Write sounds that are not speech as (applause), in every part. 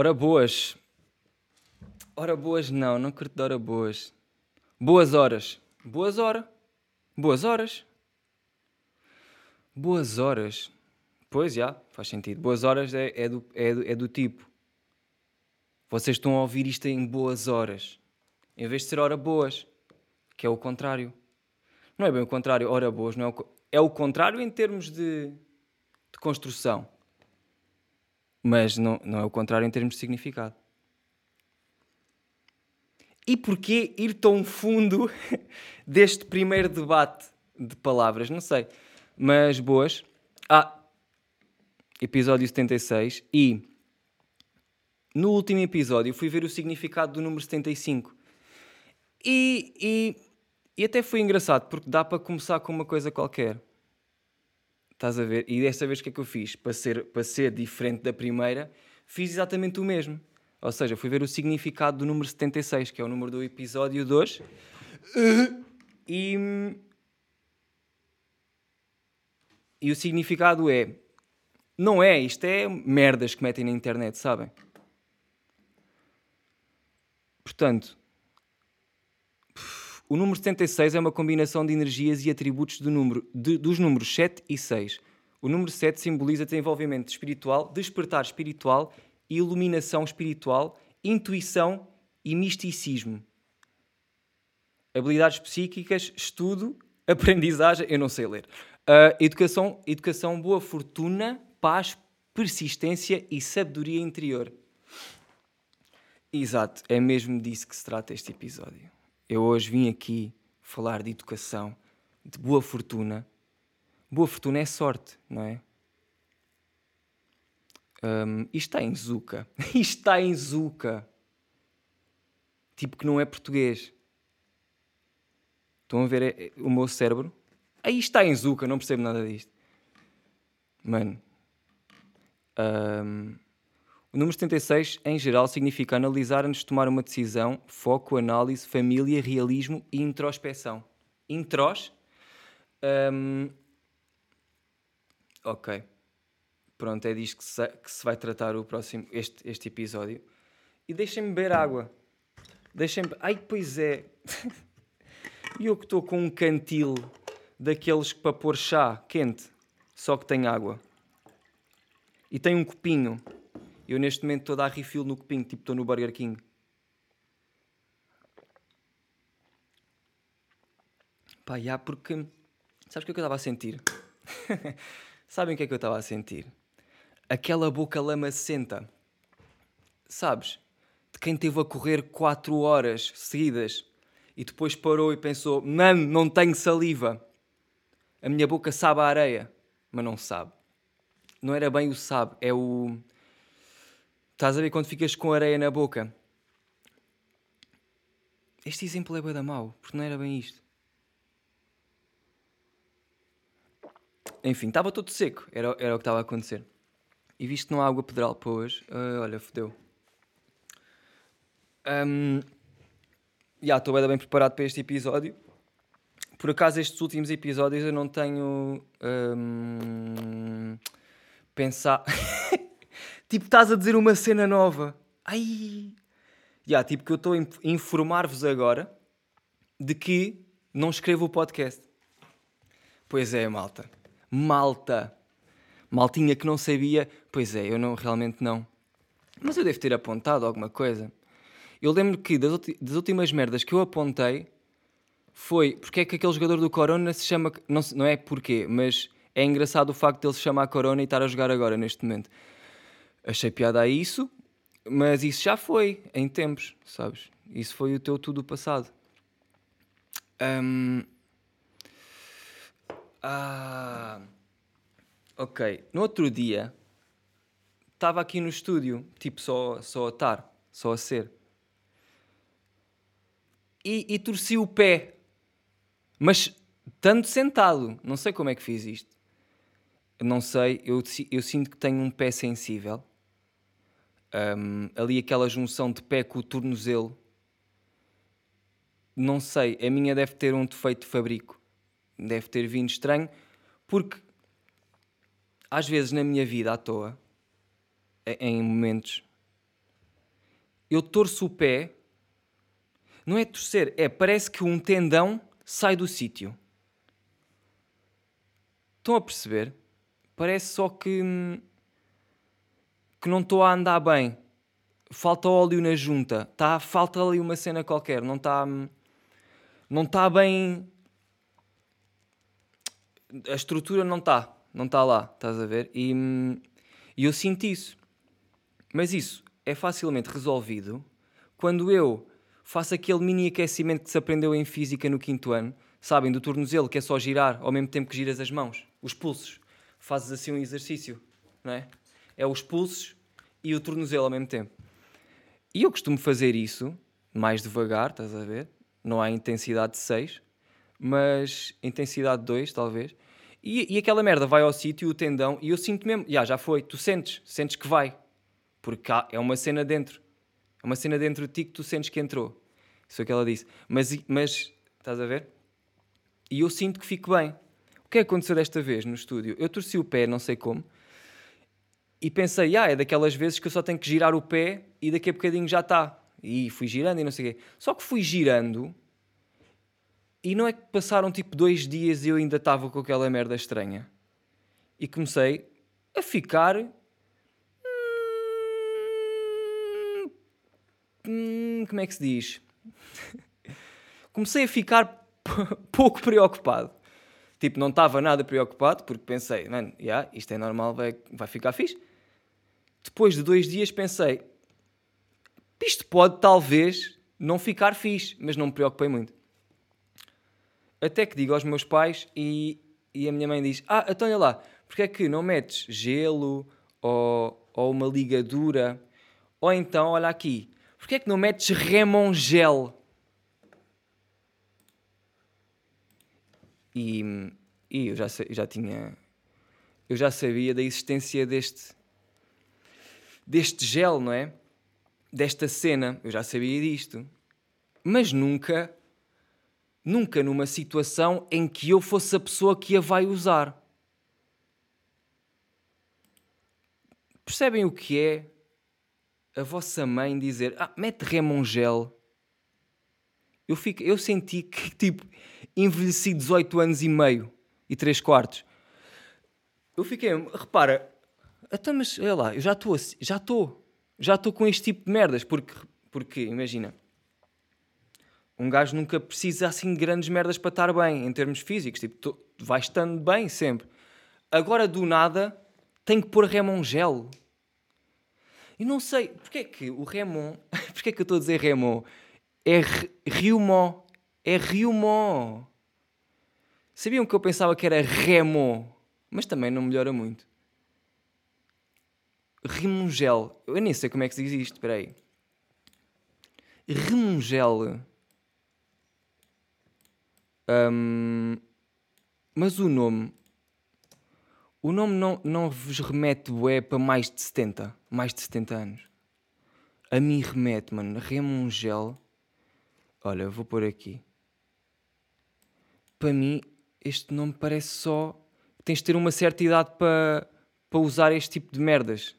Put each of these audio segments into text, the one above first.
Ora boas. Ora boas não, não curto de hora boas. Boas horas. Boas horas. Boas horas. Boas horas. Pois, já, faz sentido. Boas horas é, é, do, é, do, é do tipo. Vocês estão a ouvir isto em boas horas. Em vez de ser hora boas. Que é o contrário. Não é bem o contrário, hora boas. Não é, o, é o contrário em termos de, de construção. Mas não, não é o contrário em termos de significado. E porquê ir tão fundo (laughs) deste primeiro debate de palavras? Não sei. Mas boas. Ah, episódio 76. E no último episódio fui ver o significado do número 75. E, e, e até foi engraçado, porque dá para começar com uma coisa qualquer. Estás a ver? E desta vez o que é que eu fiz? Para ser, para ser diferente da primeira, fiz exatamente o mesmo. Ou seja, fui ver o significado do número 76, que é o número do episódio 2. E, e o significado é não é, isto é merdas que metem na internet, sabem? Portanto, o número 76 é uma combinação de energias e atributos do número, de, dos números 7 e 6. O número 7 simboliza desenvolvimento espiritual, despertar espiritual, iluminação espiritual, intuição e misticismo. Habilidades psíquicas, estudo, (laughs) aprendizagem, eu não sei ler. Uh, educação, educação, boa fortuna, paz, persistência e sabedoria interior. Exato, é mesmo disso que se trata este episódio. Eu hoje vim aqui falar de educação, de boa fortuna. Boa fortuna é sorte, não é? Um, isto está em Zuka. (laughs) isto está em Zuka. Tipo que não é português. Estão a ver é, é, o meu cérebro? Aí está em Zuka, não percebo nada disto. Mano, um, o número 76, em geral, significa analisar antes de tomar uma decisão, foco, análise, família, realismo e introspeção. Intros. Um, ok. Pronto, é disto que se, que se vai tratar o próximo, este, este episódio. E deixem-me beber água. Deixem-me. Ai, pois é. (laughs) E eu que estou com um cantil daqueles para pôr chá quente, só que tem água e tem um copinho. Eu neste momento estou a dar refill no copinho, tipo estou no Burger King. Pá, já, porque. Sabes o que é que eu estava a sentir? (laughs) Sabem o que é que eu estava a sentir? Aquela boca lamacenta. Sabes? De quem teve a correr 4 horas seguidas e depois parou e pensou: Mano, não tenho saliva. A minha boca sabe a areia, mas não sabe não era bem o sabe, é o. Estás a ver quando ficas com areia na boca? Este exemplo é bem da mau, porque não era bem isto. Enfim, estava todo seco, era, era o que estava a acontecer. E visto que não há água pedral para hoje, uh, olha, fodeu. Um, já estou bem, bem preparado para este episódio. Por acaso, estes últimos episódios eu não tenho. Um, pensar. (laughs) tipo, estás a dizer uma cena nova. Ai! Yeah, tipo, que eu estou a informar-vos agora de que não escrevo o podcast. Pois é, malta. Malta. Maltinha que não sabia. Pois é, eu não, realmente não. Mas eu devo ter apontado alguma coisa. Eu lembro que das, das últimas merdas que eu apontei foi porque é que aquele jogador do Corona se chama. Não, não é porquê, mas é engraçado o facto de ele se chamar Corona e estar a jogar agora, neste momento. Achei piada a isso, mas isso já foi em tempos, sabes? Isso foi o teu tudo passado. Um... Ah... Ok. No outro dia, estava aqui no estúdio, tipo só, só a estar, só a ser. E, e torci o pé. Mas tanto sentado, não sei como é que fiz isto não sei, eu, eu sinto que tenho um pé sensível. Um, ali aquela junção de pé com o tornozelo. Não sei, a minha deve ter um defeito de fabrico. Deve ter vindo estranho, porque às vezes na minha vida à toa, em momentos, eu torço o pé. Não é torcer, é parece que um tendão sai do sítio. Estão a perceber? Parece só que. Que não estou a andar bem. Falta óleo na junta. Tá, falta ali uma cena qualquer. Não está. Não está bem. A estrutura não está. Não está lá. Estás a ver? E, e eu sinto isso. Mas isso é facilmente resolvido quando eu faço aquele mini aquecimento que se aprendeu em física no quinto ano, sabem, do tornozelo, que é só girar ao mesmo tempo que giras as mãos, os pulsos. Fazes assim um exercício, não é? É os pulsos e o tornozelo ao mesmo tempo. E eu costumo fazer isso mais devagar, estás a ver? Não há intensidade de 6, mas intensidade de 2, talvez. E, e aquela merda vai ao sítio, o tendão, e eu sinto mesmo, já, já foi, tu sentes, sentes que vai porque há, é uma cena dentro. É uma cena dentro de ti que tu sentes que entrou. Isso é o que ela disse. Mas, mas estás a ver? E eu sinto que fico bem. O que é que aconteceu desta vez no estúdio? Eu torci o pé, não sei como, e pensei, ah, é daquelas vezes que eu só tenho que girar o pé e daqui a bocadinho já está. E fui girando e não sei o quê. Só que fui girando e não é que passaram tipo dois dias e eu ainda estava com aquela merda estranha. E comecei a ficar hum, como é que se diz? (laughs) Comecei a ficar (laughs) pouco preocupado. Tipo, não estava nada preocupado porque pensei, mano, yeah, isto é normal, vai, vai ficar fixe. Depois de dois dias pensei, isto pode talvez não ficar fixe, mas não me preocupei muito. Até que digo aos meus pais e, e a minha mãe diz: Ah, então olha lá, porque é que não metes gelo ou, ou uma ligadura? Ou então, olha aqui, Porquê é que não metes remongel? E, e eu já, já tinha. Eu já sabia da existência deste. Deste gel, não é? Desta cena. Eu já sabia disto. Mas nunca. Nunca numa situação em que eu fosse a pessoa que a vai usar. Percebem o que é a vossa mãe dizer ah, mete remongel. Eu, fico, eu senti que, (laughs) tipo, envelheci 18 anos e meio e 3 quartos. Eu fiquei, repara, até mas olha lá, eu já estou já estou, já estou com este tipo de merdas, porque, porque imagina, um gajo nunca precisa assim de grandes merdas para estar bem em termos físicos, tipo, tô, vai estando bem sempre. Agora do nada tenho que pôr remongel. E não sei, porque é que o Remon, (laughs) porque é que eu estou a dizer Remon? É Riumon, é Riumon. Sabiam que eu pensava que era Remon, mas também não melhora muito. Rimungel, eu nem sei como é que se diz isto, espera aí. Rimungel. Um, mas o nome o nome não, não vos remete bué para mais de 70, mais de 70 anos. A mim remete, mano, Remungel. Olha, eu vou pôr aqui. Para mim, este nome parece só. Tens de ter uma certa idade para, para usar este tipo de merdas.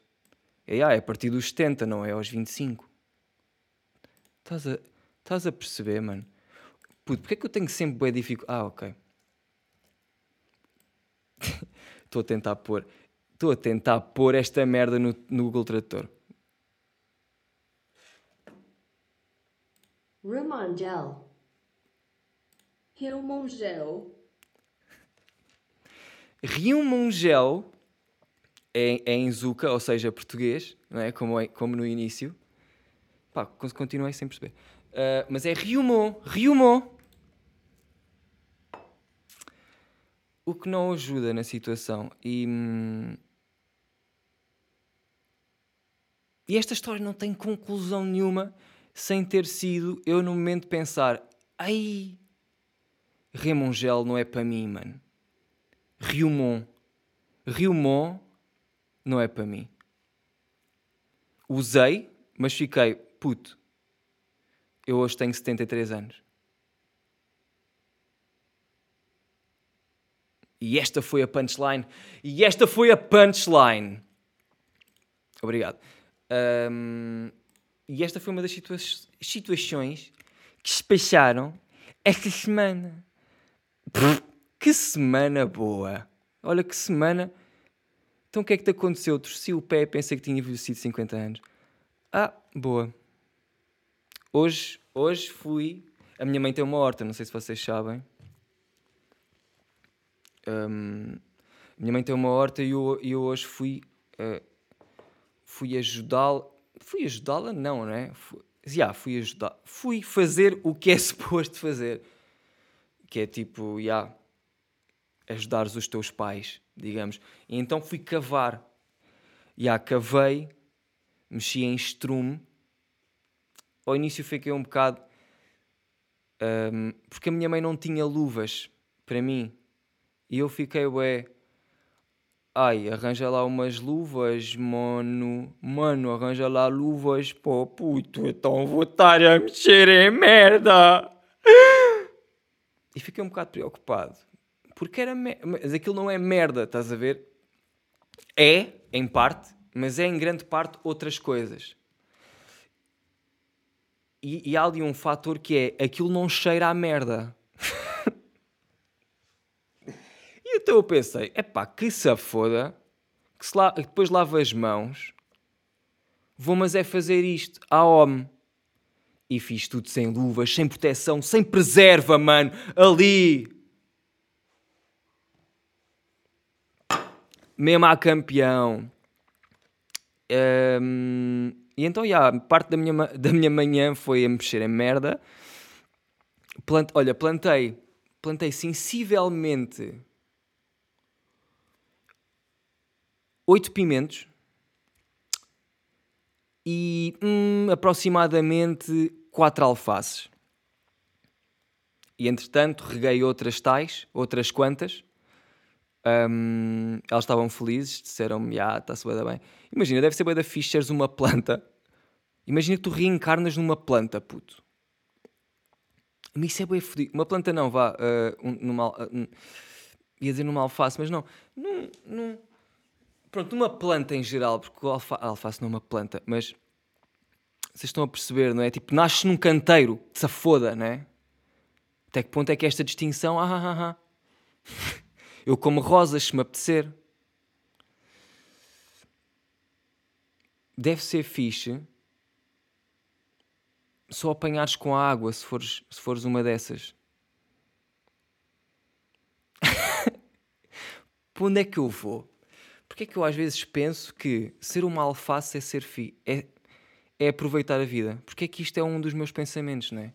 É, ah, é a partir dos 70, não é aos 25. Estás a, estás a perceber, mano? Puto, porque é que eu tenho sempre bué dificuldade? Ah, ok. (laughs) Estou a tentar pôr. Estou a tentar pôr esta merda no, no Google Tradutor. Ramongel. Rimongel. Rimongel é, em Zuca, ou seja, português, não é? Como, é, como no início. Pá, continuei sem perceber. Uh, mas é Riumon. Riumon. o que não ajuda na situação. E, e esta história não tem conclusão nenhuma sem ter sido eu no momento pensar: ai, Remongel não é para mim, mano. Riumon. Riumon não é para mim. Usei, mas fiquei, puto, eu hoje tenho 73 anos. E esta foi a punchline. E esta foi a punchline. Obrigado. Um, E esta foi uma das situa situações que se passaram esta semana. Pff, que semana boa! Olha que semana. Então o que é que te aconteceu? Torci o pé, pensei que tinha envelhecido 50 anos. Ah, boa. Hoje, hoje fui. A minha mãe tem uma horta, não sei se vocês sabem. Um, minha mãe tem uma horta e eu, eu hoje fui. Uh, fui ajudá-la. Fui ajudá-la? Não, não é? Fui, yeah, fui ajudar. Fui fazer o que é (laughs) suposto fazer. Que é tipo, yeah, ajudares os teus pais, digamos. E então fui cavar. E yeah, cavei, mexi em estrume. Ao início fiquei um bocado. Um, porque a minha mãe não tinha luvas para mim. E eu fiquei, ué. Ai, arranja lá umas luvas, mano. Mano, arranja lá luvas, pô, puto. Então vou estar a mexer em merda. (laughs) E fiquei um bocado preocupado. Porque era. Mas aquilo não é merda, estás a ver? É, em parte, mas é em grande parte outras coisas. E, e há ali um fator que é aquilo não cheira a merda. (laughs) e então eu pensei, é pá, que se foda, que se la... depois lavo as mãos, vou mas é fazer isto a homem. E fiz tudo sem luvas, sem proteção, sem preserva, mano, ali mesmo a campeão. Um, e então, yeah, parte da minha, (laughs) da minha manhã foi a mexer em merda. Olha, plantei, plantei sensivelmente oito pimentos e hum, aproximadamente quatro alfaces. E entretanto reguei outras tais, outras quantas, um, elas estavam felizes, disseram-me, ah, está-se bem, bem. Imagina, deve ser bem da fixe uma planta. Imagina que tu reencarnas numa planta, puto. Mas isso é bem fodido. Uma planta não, vá, uh, um, numa, uh, ia dizer numa alface, mas não. Num, num, pronto, numa planta em geral, porque alfa, a alface não é uma planta, mas vocês estão a perceber, não é? Tipo, nasces num canteiro, se foda, não é? Até que ponto é que esta distinção, ah, ah, ah, ah. (laughs) Eu como rosas se me apetecer. Deve ser fixe só apanhares com a água se fores, se fores uma dessas. (laughs) Para onde é que eu vou? Porque é que eu às vezes penso que ser uma alface é ser fi é, é aproveitar a vida? Porque é que isto é um dos meus pensamentos, não é?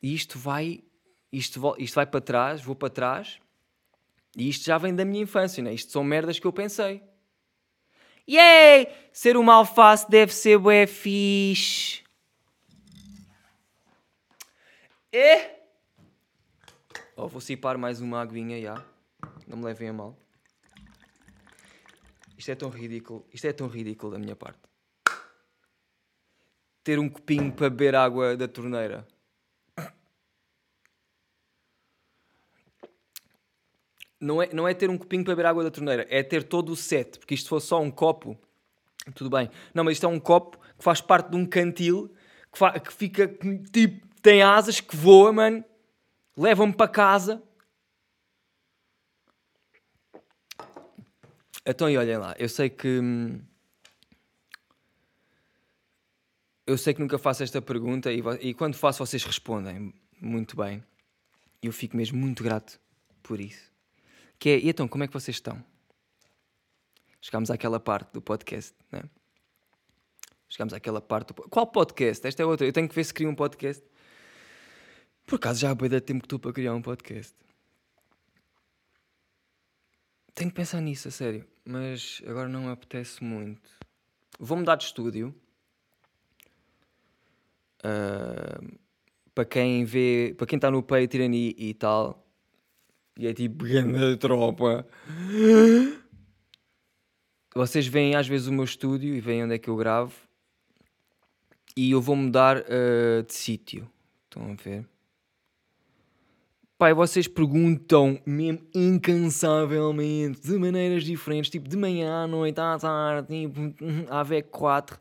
E isto vai, isto, isto vai para trás, vou para trás e isto já vem da minha infância, né? Isto são merdas que eu pensei. Yay! Ser uma alface deve ser bué fixe. E... Oh, vou cipar mais uma aguinha, já. Não me levem a mal. Isto é tão ridículo. Isto é tão ridículo da minha parte. Ter um copinho para beber água da torneira. Não é, não é ter um copinho para beber água da torneira, é ter todo o set, porque isto fosse só um copo, tudo bem. Não, mas isto é um copo que faz parte de um cantil que, que fica tipo, tem asas, que voa, mano, leva-me para casa. Então, e olhem lá, eu sei que. Hum, eu sei que nunca faço esta pergunta e, e quando faço vocês respondem muito bem. Eu fico mesmo muito grato por isso. Que é, então, como é que vocês estão? Chegámos àquela parte do podcast, né? Chegámos àquela parte do... Qual podcast? Esta é outra. Eu tenho que ver se crio um podcast. Por acaso já há bem de tempo que estou para criar um podcast. Tenho que pensar nisso, a sério. Mas agora não apetece muito. Vou mudar de estúdio. Uh, para quem vê, para quem está no Patreon e, e tal, e é tipo, (laughs) grande tropa. Vocês veem às vezes o meu estúdio e veem onde é que eu gravo. E eu vou mudar uh, de sítio. Estão a ver? Pai, vocês perguntam mesmo incansavelmente, de maneiras diferentes, tipo de manhã à noite, à tarde, tipo, (laughs) à VEC 4.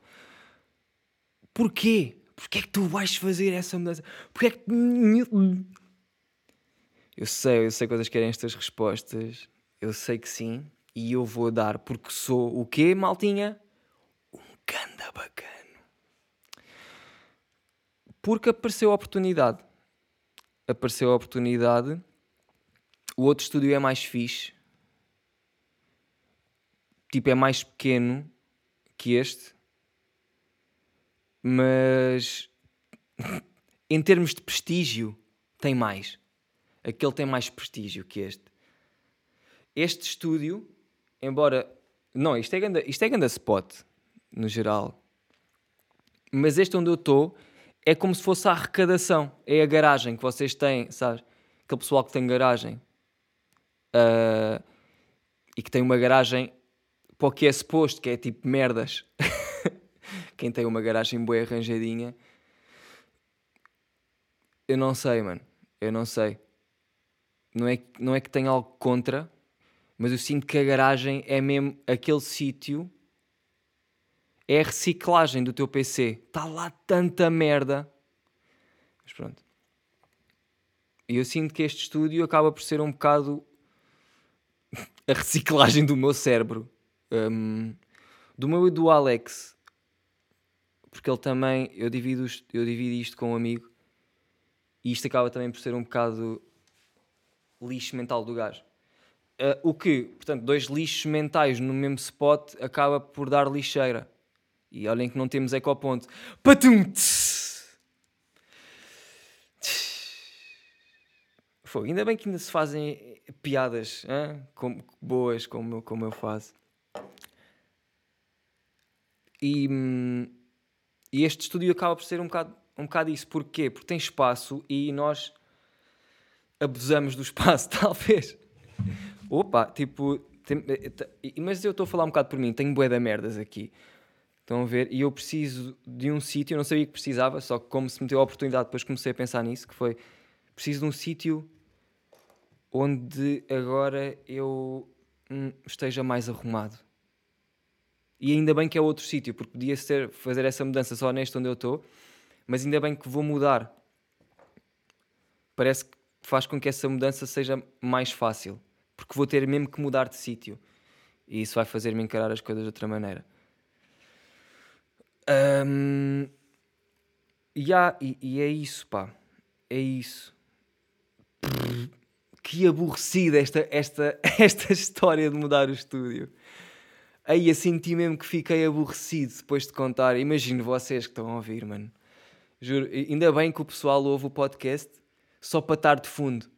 Porquê? Porquê é que tu vais fazer essa mudança? Porquê é que. Eu sei, eu sei quais querem estas respostas. Eu sei que sim. E eu vou dar porque sou o quê, maltinha? Um ganda bacana. Porque apareceu a oportunidade. Apareceu a oportunidade. O outro estúdio é mais fixe. Tipo, é mais pequeno que este. Mas (laughs) em termos de prestígio, tem mais. Aquele tem mais prestígio que este. Este estúdio, embora. Não, isto é ganda, isto é spot, no geral. Mas este onde eu estou é como se fosse a arrecadação. É a garagem que vocês têm, sabes? Aquele pessoal que tem garagem. Uh, e que tem uma garagem para o que é suposto, que é tipo merdas. (laughs) Quem tem uma garagem boa arranjadinha. Eu não sei, mano. Eu não sei. Não é, não é que tenha algo contra, mas eu sinto que a garagem é mesmo aquele sítio. É a reciclagem do teu PC. Está lá tanta merda. Mas pronto. E eu sinto que este estúdio acaba por ser um bocado (laughs) a reciclagem do meu cérebro. Um, do meu e do Alex. Porque ele também. Eu divido, eu divido isto com um amigo. E isto acaba também por ser um bocado lixo mental do gajo. Uh, o que, portanto, dois lixos mentais no mesmo spot acaba por dar lixeira. E olhem que não temos ecoponto. Patum! Fogo, ainda bem que ainda se fazem piadas hein? Como, boas como, como eu faço. E, hum, e este estúdio acaba por ser um bocado, um bocado isso. Porquê? Porque tem espaço e nós abusamos do espaço, (laughs) talvez. Opa, tipo, tem, mas eu estou a falar um bocado por mim, tenho bué da merdas aqui. Estão a ver? E eu preciso de um sítio, eu não sabia que precisava, só que como se me deu a oportunidade, depois comecei a pensar nisso, que foi, preciso de um sítio onde agora eu hum, esteja mais arrumado. E ainda bem que é outro sítio, porque podia ser fazer essa mudança só neste onde eu estou, mas ainda bem que vou mudar. Parece que faz com que essa mudança seja mais fácil, porque vou ter mesmo que mudar de sítio. E isso vai fazer-me encarar as coisas de outra maneira. Um, yeah, e, e é isso, pá. É isso. Que aborrecida esta, esta, (laughs) esta história de mudar o estúdio. Aí eu senti mesmo que fiquei aborrecido depois de contar. Imagino vocês que estão a ouvir, mano. Juro, ainda bem que o pessoal ouve o podcast só para estar de fundo.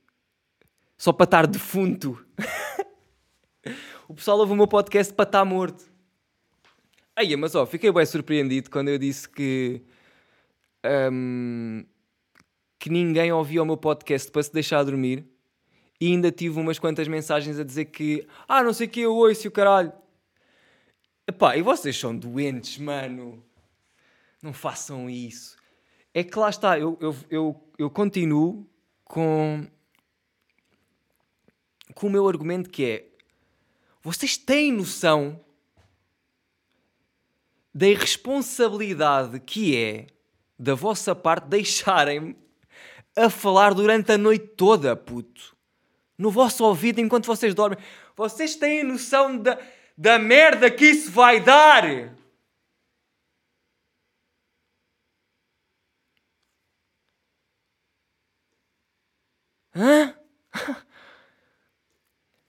Só para estar defunto. (laughs) o pessoal ouve o meu podcast para estar morto. Aí, mas ó, fiquei bem surpreendido quando eu disse que. Um, que ninguém ouvia o meu podcast para se deixar dormir. E ainda tive umas quantas mensagens a dizer que. Ah, não sei o que, eu ouço o caralho. Epá, e vocês são doentes, mano. Não façam isso. É que lá está, eu, eu, eu, eu continuo com, com o meu argumento que é vocês têm noção da irresponsabilidade que é da vossa parte deixarem-me a falar durante a noite toda, puto. No vosso ouvido enquanto vocês dormem. Vocês têm noção da da merda que isso vai dar. Hã? (laughs)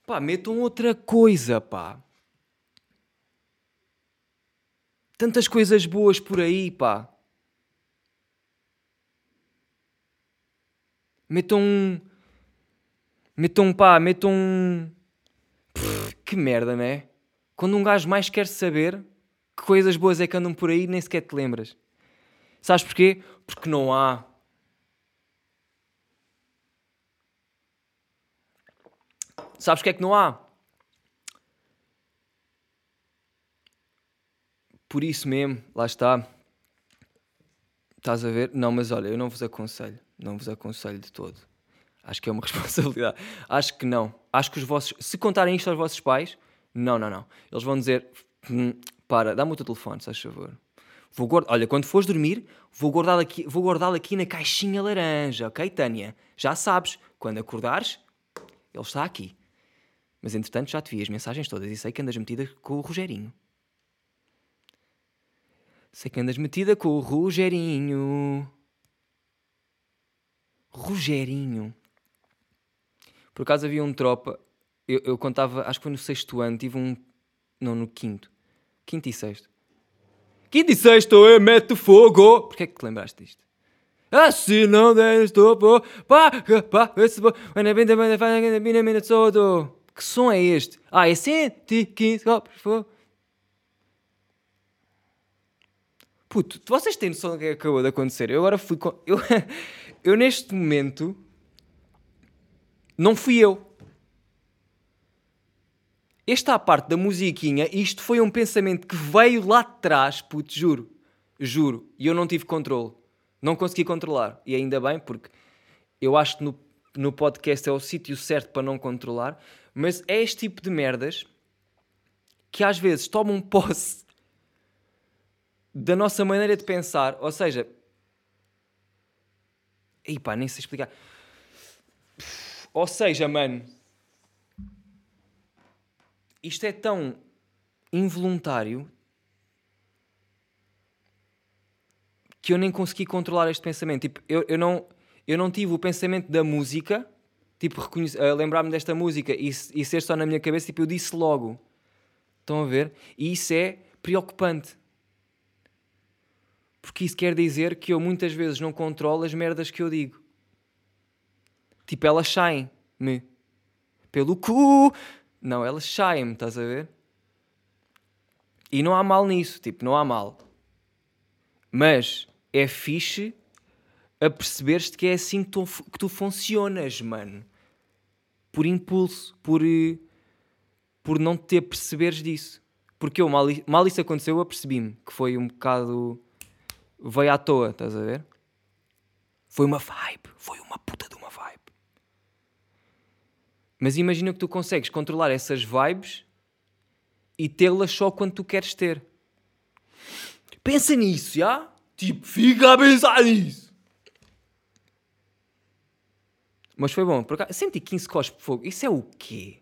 Pá, metam outra coisa, pá. Tantas coisas boas por aí, pá. Metam. Metam, pá, metam. Que merda, né? Quando um gajo mais quer saber que coisas boas é que andam por aí, nem sequer te lembras. Sabes porquê? Porque não há. Sabes porque é que não há? Por isso mesmo, lá está. Estás a ver? Não, mas olha, eu não vos aconselho. Não vos aconselho de todo. Acho que é uma (laughs) responsabilidade. Acho que não. Acho que os vossos. Se contarem isto aos vossos pais, não, não, não. Eles vão dizer: hum, para, dá-me o teu telefone, se faz favor. Vou guardar, olha, quando fores dormir, vou guardá-lo aqui, vou guardá-lo aqui na caixinha laranja, ok, Tânia? Já sabes, quando acordares, ele está aqui. Mas entretanto já te vi as mensagens todas e sei que andas metida com o Rogerinho. Sei que andas metida com o Rogerinho. Rogerinho. Por acaso havia um tropa. Eu, eu contava, acho que foi no sexto ano, tive um. Não, no quinto. Quinto e sexto. Quinto e sexto, eu meto fogo! Porquê é que te lembraste disto? Assim não deres topo, pá, pá, esse bo, todo. Que som é este? Ah, é 115 copos, fogo. Puto, vocês têm noção do que acabou de acontecer? Eu agora fui com... Eu, (laughs) eu neste momento... Não fui eu. Esta parte da musiquinha, isto foi um pensamento que veio lá de trás, puto, juro. Juro. E eu não tive controle. Não consegui controlar. E ainda bem, porque eu acho que no, no podcast é o sítio certo para não controlar. Mas é este tipo de merdas que às vezes tomam (laughs) posse da nossa maneira de pensar. Ou seja, e pá, nem sei explicar. Ou seja, mano, isto é tão involuntário que eu nem consegui controlar este pensamento. Tipo, eu, eu, não, eu não tive o pensamento da música, tipo, uh, lembrar-me desta música e, e ser só na minha cabeça, tipo, eu disse logo. Estão a ver? E isso é preocupante. Porque isso quer dizer que eu muitas vezes não controlo as merdas que eu digo. Tipo, elas saem-me pelo cu. Não, elas saem-me, estás a ver? E não há mal nisso, tipo, não há mal. Mas é fixe a perceberes-te que é assim que tu, que tu funcionas, mano. Por impulso, por, por não te perceberes disso. Porque eu, mal, mal isso aconteceu, eu apercebi-me que foi um bocado. veio à toa, estás a ver? Foi uma vibe, foi uma puta de uma vibe. Mas imagina que tu consegues controlar essas vibes e tê-las só quando tu queres ter. Pensa nisso, já? Tipo, fica a pensar nisso. Mas foi bom. Por acaso, 115 cospe de fogo. Isso é o quê?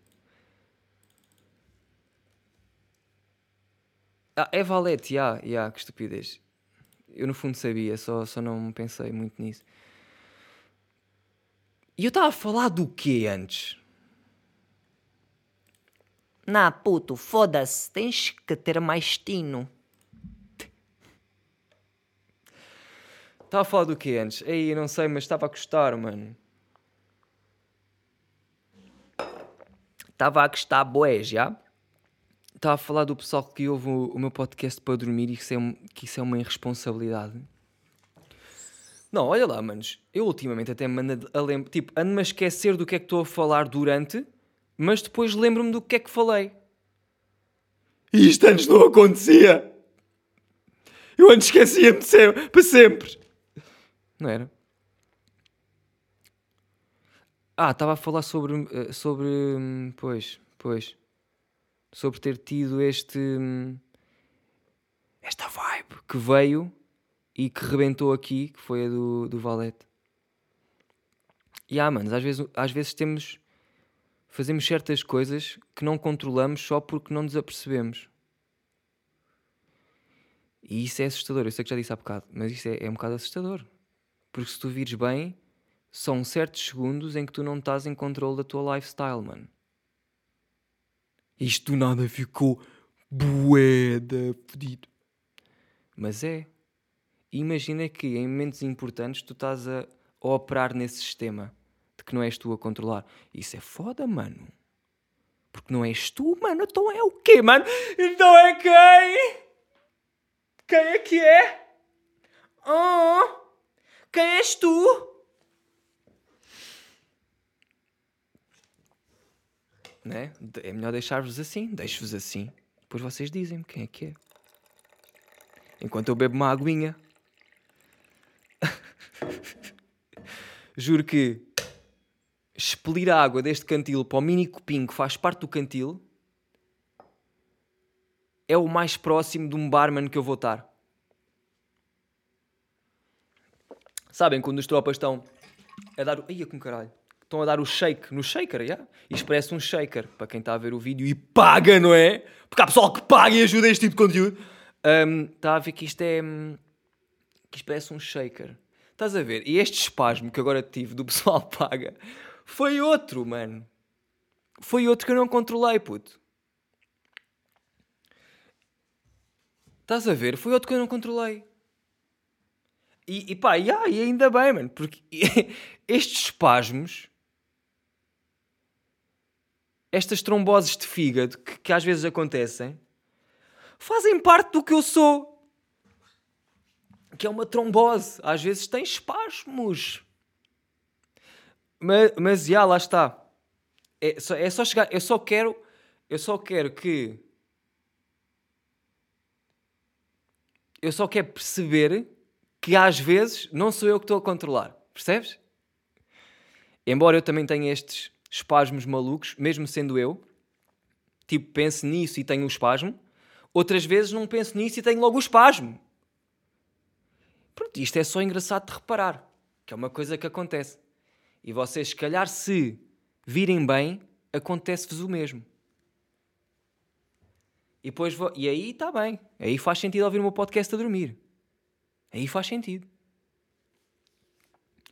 Ah, é valete, já, yeah, yeah, que estupidez. Eu no fundo sabia, só, só não pensei muito nisso. E eu estava a falar do quê antes? Na puto, foda-se, tens que ter mais tino. Estava a falar do que antes? Aí, não sei, mas estava a gostar, mano. Estava a gostar, boé, já. Estava a falar do pessoal que ouve o, meu podcast para dormir e que isso, é, que isso é uma irresponsabilidade. Não, olha lá, manos. Eu ultimamente até me ando a lembrar. Tipo, ando-me a esquecer do que é que estou a falar durante, mas depois lembro-me do que é que falei. E isto antes não acontecia. Eu antes esquecia-me para sempre. Não era? Ah, estava a falar sobre. Eh, sobre. Hum, pois, pois. Sobre ter tido este. Hum, esta vibe que veio e que rebentou aqui, que foi a do, do Valete. E ah, manos, às vezes, às vezes temos. Fazemos certas coisas que não controlamos só porque não nos apercebemos. E isso é assustador. Eu sei que já disse há bocado, mas isso é, é um bocado assustador. Porque se tu vires bem, são certos segundos em que tu não estás em controle da tua lifestyle, mano. Isto nada ficou bué fodido. Mas é. Imagina que em momentos importantes tu estás a, a operar nesse sistema de que não és tu a controlar. Isso é foda, mano. Porque não és tu, mano. Então é o quê, mano? Então é quem? Quem é que é? Oh! Quem és tu? Né? É melhor deixar-vos assim, deixo-vos assim. Depois vocês dizem-me quem é que é. Enquanto eu bebo uma aguinha. (laughs) Juro que expelir a água deste cantil para o mini copinho que faz parte do cantil é o mais próximo de um barman que eu vou estar. Sabem quando os tropas estão a dar. Ia com caralho. Estão a dar o shake no shaker, já? Isto parece um shaker, para quem está a ver o vídeo e paga, não é? Porque há pessoal que paga e ajuda este tipo de conteúdo. Hum, Está a ver que isto é. hum, Que isto parece um shaker. Estás a ver? E este espasmo que agora tive do (laughs) pessoal paga foi outro, mano. Foi outro que eu não controlei, puto. Estás a ver? Foi outro que eu não controlei. E, e pá, yeah, e ainda bem, mano, porque (laughs) estes espasmos, estas tromboses de fígado que, que às vezes acontecem, fazem parte do que eu sou. Que é uma trombose. Às vezes tem espasmos. Mas, mas já, lá está. É só, é só chegar. Eu só quero. Eu só quero que. Eu só quero perceber que às vezes não sou eu que estou a controlar. Percebes? Embora eu também tenha estes espasmos malucos, mesmo sendo eu, tipo, penso nisso e tenho o espasmo, outras vezes não penso nisso e tenho logo o espasmo. Pronto, isto é só engraçado de reparar, que é uma coisa que acontece. E vocês, se calhar, se virem bem, acontece-vos o mesmo. E, depois, vo- e aí está bem. Aí faz sentido ouvir o meu podcast a dormir. Aí faz sentido.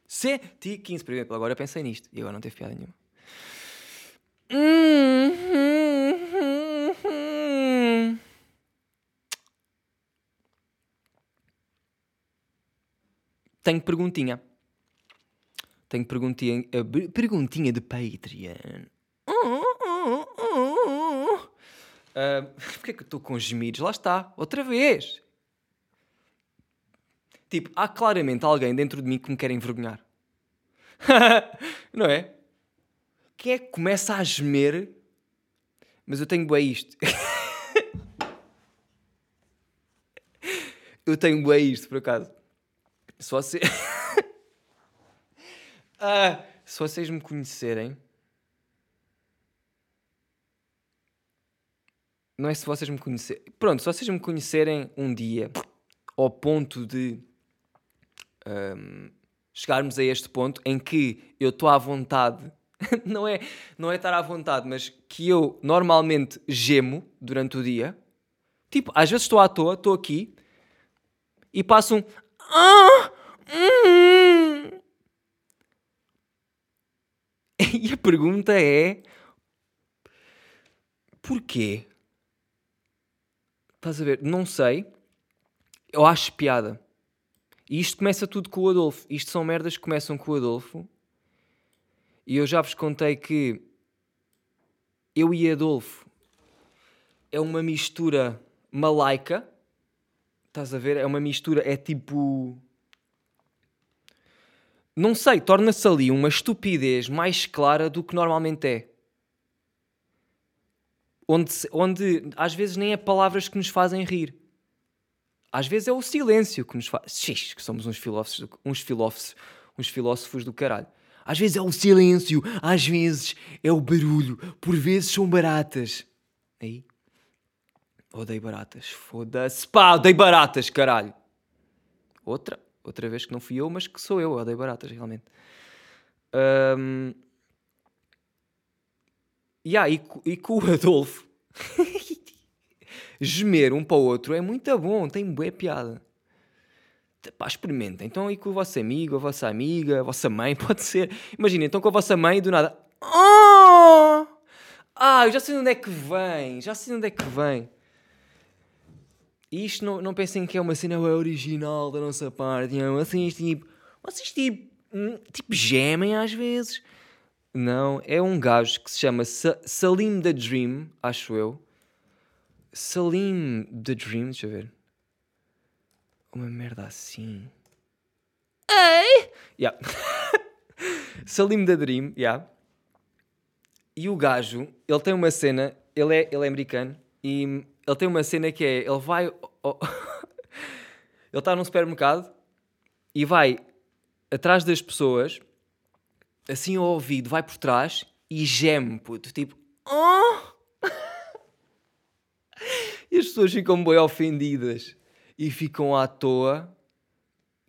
Se ti 15, por exemplo, agora pensei nisto e agora não teve piada nenhuma. Tenho perguntinha. Tenho perguntinha, eh, per- perguntinha de Patreon. Ah, Porquê que eu estou com gemidos? Lá está, outra vez. Tipo, há claramente alguém dentro de mim que me quer envergonhar. (laughs) Não é? Quem é que começa a gemer? Mas eu tenho bué isto. (laughs) eu tenho bué isto, por acaso. Se você... (laughs) Ah, se vocês me conhecerem... Não é se vocês me conhecerem... Pronto, se vocês me conhecerem um dia ao ponto de hum, chegarmos a este ponto em que eu estou à vontade, (laughs) não é, não é estar à vontade, mas que eu normalmente gemo durante o dia. Tipo, às vezes estou à toa, estou aqui e passo um. "Ah, hum." (laughs) E a pergunta é: porquê? Estás a ver? Não sei. Eu acho piada. E isto começa tudo com o Adolfo. Isto são merdas que começam com o Adolfo. E eu já vos contei que eu e Adolfo é uma mistura malaica. Estás a ver? É uma mistura, é tipo. Não sei, torna-se ali uma estupidez mais clara do que normalmente é. Onde, onde às vezes nem é palavras que nos fazem rir. Às vezes é o silêncio que nos faz. Xix, que somos uns filósofos, uns filósofos, uns filósofos do caralho. Às vezes é o silêncio, às vezes é o barulho, por vezes são baratas. Aí. Odeio baratas. Foda-se. Pá, odeio baratas, caralho. Outra, outra vez que não fui eu, mas que sou eu. Odeio baratas, realmente. Ahm, Yeah, e, e com o Adolfo (laughs) gemer um para o outro é muito bom, tem boa piada. Pá, experimenta. Então aí com o vosso amigo, a vossa amiga, a vossa mãe, (laughs) pode ser. Imagina, então com a vossa mãe do nada. Oh! Ah, eu já sei de onde é que vem, já sei de onde é que vem. E isto não, não pensem que é uma cena original da nossa parte. Não, vocês tipo. Vocês tipo. hum, Tipo gemem às vezes. Não, é um gajo que se chama Sa- Salim the Dream, acho eu. Salim the Dream, deixa eu ver. Uma merda assim. Ei! Yeah. (laughs) Salim the Dream, yeah. E o gajo, ele tem uma cena, ele é, ele é americano, e ele tem uma cena que é, ele vai... ao- (laughs) ele está num supermercado e vai atrás das pessoas assim ao ouvido, vai por trás e geme, puto. Tipo, oh! (laughs) e as pessoas ficam bem ofendidas e ficam à toa,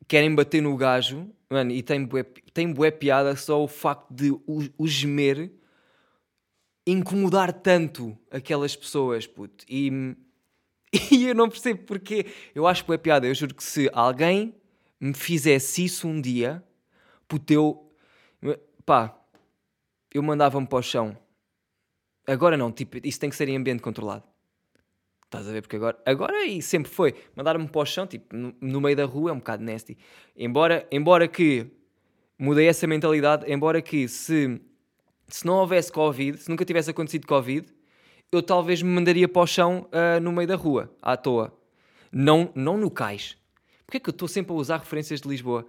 querem bater no gajo Mano, e tem bué, tem bué piada só o facto de o, o gemer incomodar tanto aquelas pessoas, puto. E, (laughs) e eu não percebo porquê. Eu acho bué piada. Eu juro que se alguém me fizesse isso um dia, puto, eu... Pá, eu mandava-me para o chão. Agora não, tipo, isso tem que ser em ambiente controlado. Estás a ver? Porque agora, agora e sempre foi. Mandar-me para o chão, tipo, no, no, meio da rua é um bocado nasty. Embora, embora que mudei essa mentalidade, embora que se, se não houvesse Covid, se nunca tivesse acontecido Covid, eu talvez me mandaria para o chão uh, no meio da rua, à toa. Não, não no cais. Porquê é que eu estou sempre a usar referências de Lisboa?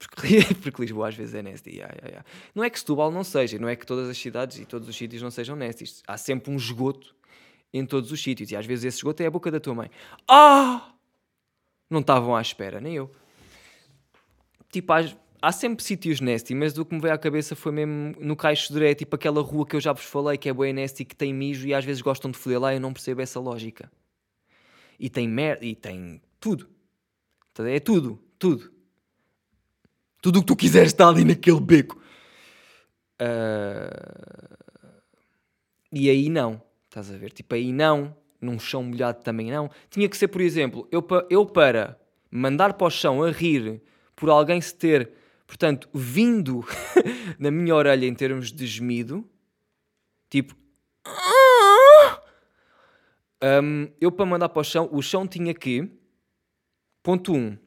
Porque, (laughs) porque Lisboa às vezes é nasty. Yeah, yeah, yeah. Não é que Setúbal não seja, não é que todas as cidades e todos os sítios não sejam nasty. Há sempre um esgoto em todos os sítios e às vezes esse esgoto é a boca da tua mãe. Ah! Não estavam à espera, nem eu. Tipo, há, sempre sítios nasty, mas o que me veio à cabeça foi mesmo no Caixo de tipo aquela rua que eu já vos falei que é boa nasty, que tem mijo e às vezes gostam de foder lá eu não percebo essa lógica. E tem merda, e tem tudo. É tudo, tudo. Tudo o que tu quiseres está ali naquele beco. Uh... E aí não. Estás a ver? Tipo, aí não. Num chão molhado também não. Tinha que ser, por exemplo, eu, pa eu para mandar para o chão a rir por alguém se ter, portanto, vindo (laughs) na minha orelha em termos de gemido, tipo. Um, eu para mandar para o chão, o chão tinha que. Ponto 1. Um,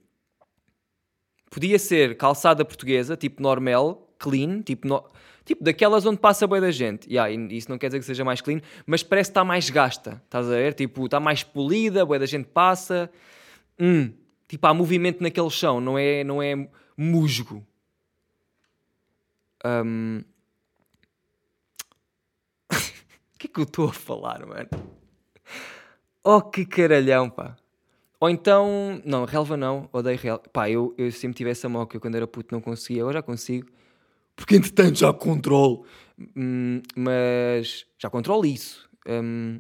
Podia ser calçada portuguesa, tipo normal, clean, tipo, no... tipo daquelas onde passa bem da gente. Yeah, isso não quer dizer que seja mais clean, mas parece que está mais gasta. Estás a ver? Tipo, está mais polida, bem da gente passa. Hum, tipo, há movimento naquele chão, não é, não é musgo. Um... (laughs) o que é que eu estou a falar, mano? Oh, que caralhão, pá. Ou então, não, relva não, odeio relva. Pá, eu, eu sempre tive essa moca, eu quando era puto não conseguia, agora já consigo. Porque entretanto já controlo. Hum, mas já controlo isso. Hum,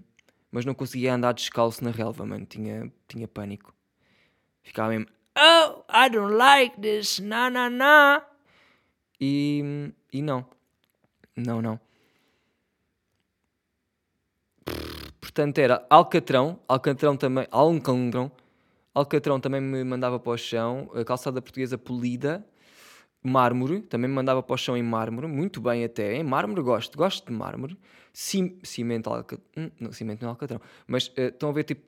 mas não conseguia andar descalço na relva, mano. Tinha, tinha pânico. Ficava mesmo, oh, I don't like this, na na na. E, e não. Não, não. Portanto, era Alcatrão, Alcatrão também, Alcatrão, Alcatrão também me mandava para o chão, a calçada portuguesa polida, mármore, também me mandava para o chão em mármore, muito bem até, em mármore gosto, gosto de mármore, Cim, cimento, alcatrão, hum, não, cimento não é alcatrão, mas uh, estão a ver tipo,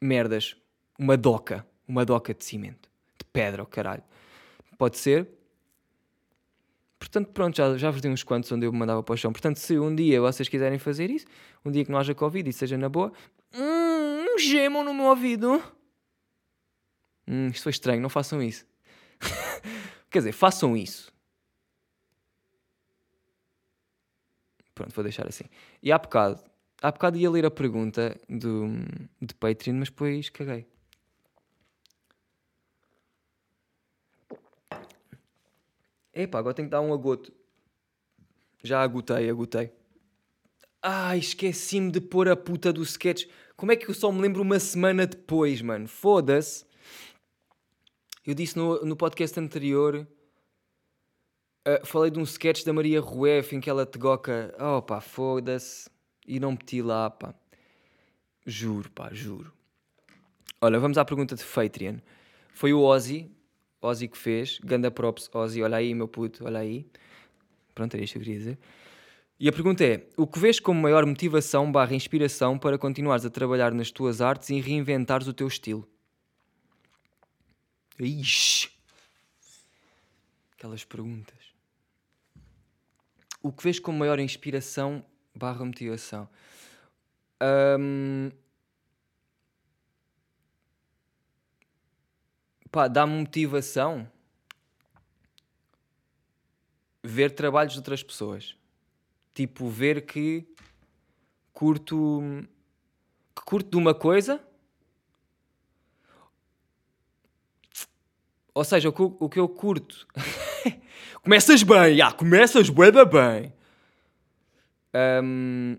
merdas, uma doca, uma doca de cimento, de pedra, oh, caralho, pode ser, Portanto, pronto, já, já vos dei uns quantos onde eu me mandava para o chão. Portanto, se um dia vocês quiserem fazer isso, um dia que não haja Covid e seja na boa, hum, gemam no meu ouvido. Hum, isto foi estranho, não façam isso. (laughs) Quer dizer, façam isso. Pronto, vou deixar assim. E há bocado, há bocado ia ler a pergunta do, de Patreon, mas depois caguei. Epá, agora tenho que dar um agoto. Já agotei, agotei. Ai, esqueci-me de pôr a puta do sketch. Como é que eu só me lembro uma semana depois, mano? Foda-se. Eu disse no, no podcast anterior. Uh, falei de um sketch da Maria Rueff em que ela te goca. Oh pá, foda-se. E não meti lá, pá. Juro, pá, juro. Olha, vamos à pergunta de Patreon. Foi o Ozzy, Ozzy que fez. Ganda props, Ozzy. Olha aí, meu puto, olha aí. Pronto, era isto que eu queria dizer. E a pergunta é: o que vês como maior motivação barra inspiração para continuares a trabalhar nas tuas artes e reinventares o teu estilo? Ixi. Aquelas perguntas. O que vês como maior inspiração barra motivação? Um... Pá, dá-me motivação ver trabalhos de outras pessoas. Tipo, ver que curto que curto de uma coisa Ou seja, o que, o que eu curto. (laughs) começas bem, ah, começas bué bem. Um,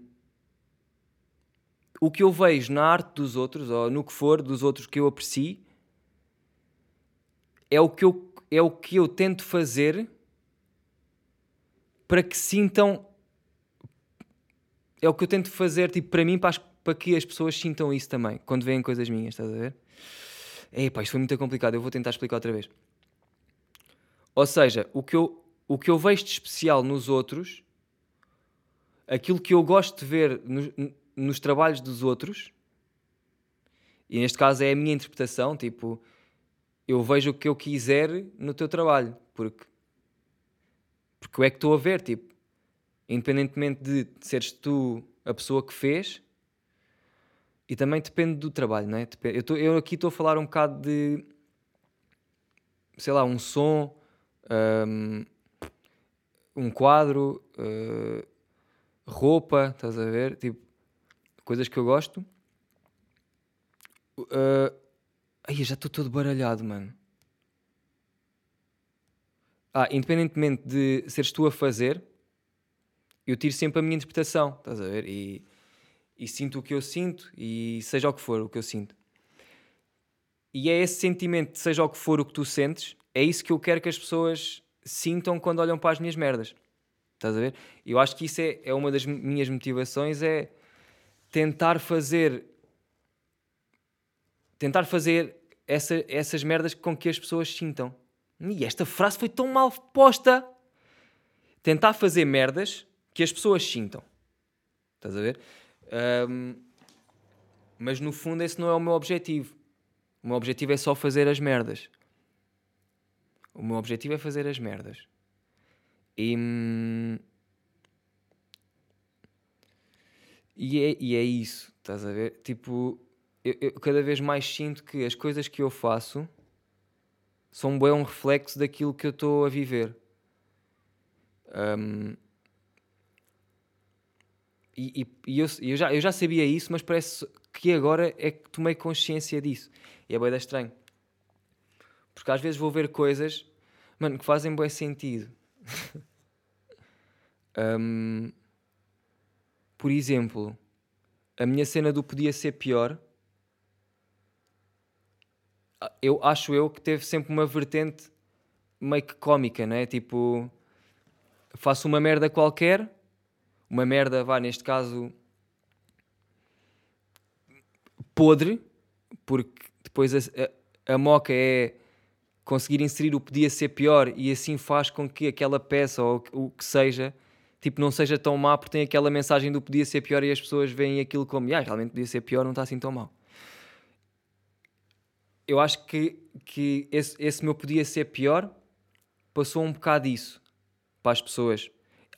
o que eu vejo na arte dos outros, ou no que for dos outros que eu aprecio, é o que eu, é o que eu tento fazer para que sintam. É o que eu tento fazer, tipo, para mim, para, as- para que as pessoas sintam isso também, quando veem coisas minhas, estás a ver? Epá, isto foi muito complicado, eu vou tentar explicar outra vez. Ou seja, o que eu, o que eu vejo de especial nos outros, aquilo que eu gosto de ver nos, nos trabalhos dos outros, e neste caso é a minha interpretação, tipo, eu vejo o que eu quiser no teu trabalho, porque porque eu é que estou a ver, tipo, independentemente de seres tu a pessoa que fez, e também depende do trabalho, não é? Eu, tô- eu aqui estou a falar um bocado de, sei lá, um som, hum, um quadro, uh, roupa, estás a ver? Tipo, coisas que eu gosto. Uh, ai, já estou todo baralhado, mano. Ah, independentemente de seres tu a fazer, eu tiro sempre a minha interpretação, estás a ver? E, e sinto o que eu sinto, e seja o que for o que eu sinto. E é esse sentimento, seja o que for o que tu sentes, é isso que eu quero que as pessoas sintam quando olham para as minhas merdas. Estás a ver? Eu acho que isso é, é uma das minhas motivações, é tentar fazer tentar fazer essa- essas merdas com que as pessoas sintam. E esta frase foi tão mal posta. Tentar fazer merdas que as pessoas sintam. Estás a ver? Ahm, mas no fundo esse não é o meu objetivo. O meu objetivo é só fazer as merdas. O meu objetivo é fazer as merdas. E, hum, e, é, e é isso, estás a ver? Tipo, eu, eu cada vez mais sinto que as coisas que eu faço são bem um reflexo daquilo que eu estou a viver. Hum, e e- e eu, eu já, eu já sabia isso, mas parece que agora é que tomei consciência disso. E é bem estranho. Porque às vezes vou ver coisas, mano, que fazem bem sentido. (laughs) Hum, por exemplo, a minha cena do podia ser pior. Eu acho eu que teve sempre uma vertente meio que cómica, não é? Tipo, faço uma merda qualquer, uma merda, vá, neste caso, podre, porque depois a, a, a moca é conseguir inserir o podia ser pior e assim faz com que aquela peça ou o que seja, tipo, não seja tão má porque tem aquela mensagem do podia ser pior e as pessoas veem aquilo como, ah, realmente podia ser pior, não está assim tão mal. Eu acho que, que esse, esse meu podia ser pior passou um bocado isso para as pessoas.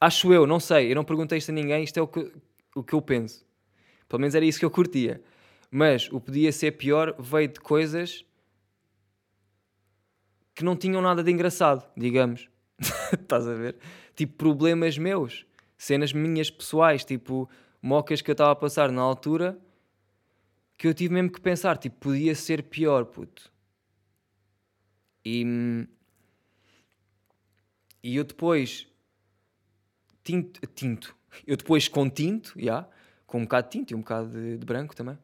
Acho eu, não sei, eu não perguntei isto a ninguém, isto é o que, o que eu penso. Pelo menos era isso que eu curtia. Mas o podia ser pior veio de coisas que não tinham nada de engraçado, digamos. (laughs) Estás a ver? Tipo, problemas meus, cenas minhas pessoais, tipo, mocas que eu estava a passar na altura, que eu tive mesmo que pensar, tipo, podia ser pior, puto. E, e eu depois tinto, tinto, eu depois com tinto, já, com um bocado de tinto e um bocado de, de branco também,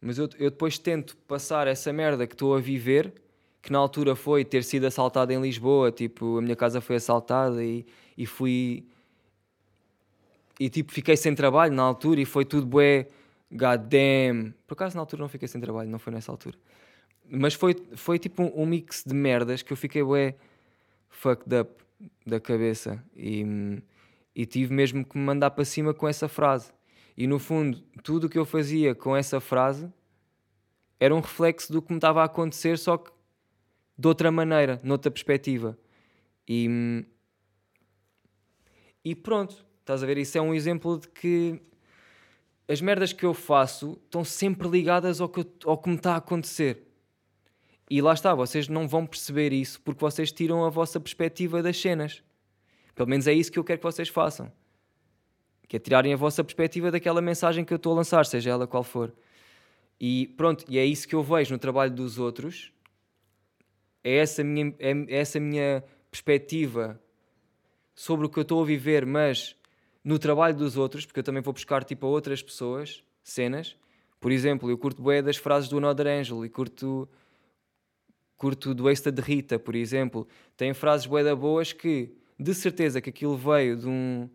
mas eu, eu depois tento passar essa merda que estou a viver, que na altura foi ter sido assaltado em Lisboa, tipo, a minha casa foi assaltada e, e fui. E tipo, fiquei sem trabalho na altura e foi tudo bué, god damn. Por acaso na altura não fiquei sem trabalho, não foi nessa altura. Mas foi, foi tipo um, um mix de merdas que eu fiquei bué fucked up da cabeça e, e tive mesmo que me mandar para cima com essa frase. E no fundo, tudo o que eu fazia com essa frase era um reflexo do que me estava a acontecer, só que de outra maneira, noutra perspectiva. E, e pronto, estás a ver? Isso é um exemplo de que as merdas que eu faço estão sempre ligadas ao que, ao que me está a acontecer. E lá está, vocês não vão perceber isso porque vocês tiram a vossa perspectiva das cenas. Pelo menos é isso que eu quero que vocês façam. Que é tirarem a vossa perspectiva daquela mensagem que eu estou a lançar, seja ela qual for. E pronto, e é isso que eu vejo no trabalho dos outros. É essa minha, é essa minha perspectiva sobre o que eu estou a viver, mas no trabalho dos outros, porque eu também vou buscar tipo a outras pessoas, cenas. Por exemplo, eu curto bué das frases do Another Angel e curto Curto do Wasted Rita, por exemplo. Tem frases bué da boas que, de certeza, que aquilo veio de um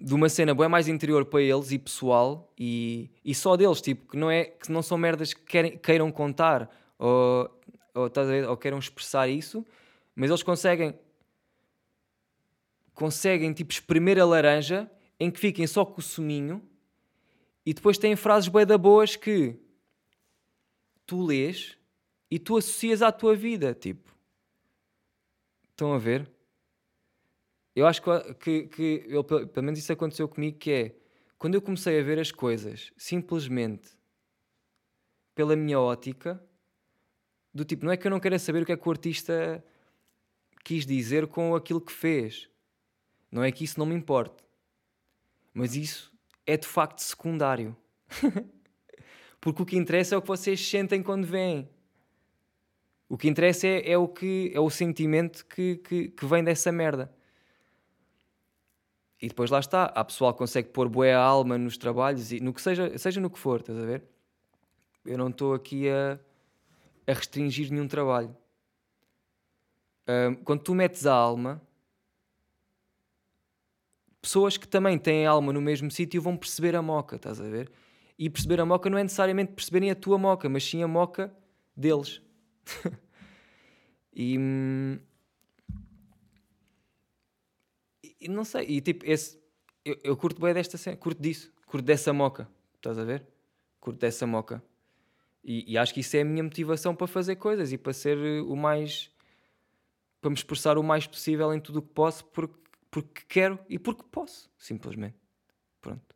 de uma cena bem mais interior para eles e pessoal e, e só deles, tipo, que não, é, que não são merdas que querem, queiram contar ou, ou, ou queiram expressar isso, mas eles conseguem conseguem tipo espremer a laranja em que fiquem só com o suminho e depois têm frases bem da boas que tu lês e tu associas à tua vida, tipo. Estão a ver? Eu acho que, que, que eu, pelo menos isso aconteceu comigo, que é quando eu comecei a ver as coisas simplesmente pela minha ótica, do tipo, não é que eu não quero saber o que é que o artista quis dizer com aquilo que fez. Não é que isso não me importe. Mas isso é de facto secundário. (laughs) Porque o que interessa é o que vocês sentem quando vêm. O que interessa é, é o, que, é o sentimento que, que, que vem dessa merda. E depois lá está, há pessoal que consegue pôr boa alma nos trabalhos e no que seja, seja no que for, estás a ver? Eu não estou aqui a, a restringir nenhum trabalho. Um, quando tu metes a alma, pessoas que também têm alma no mesmo sítio vão perceber a moca, estás a ver? E perceber a moca não é necessariamente perceberem a tua moca, mas sim a moca deles. (laughs) e, E não sei, e tipo, esse, eu, eu curto bem desta cena, curto disso, curto dessa moca, estás a ver? Curto dessa moca. E, e, acho que isso é a minha motivação para fazer coisas e para ser o mais. para me expressar o mais possível em tudo o que posso, porque, porque quero e porque posso, simplesmente. Pronto.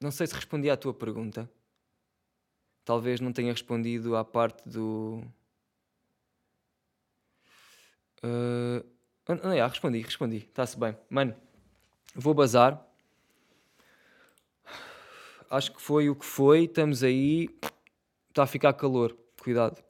Não sei se respondi à tua pergunta. Talvez não tenha respondido à parte do Uh, yeah, respondi, respondi. Está-se bem. Mano, vou bazar. Acho que foi o que foi. Estamos aí. Está a ficar calor. Cuidado.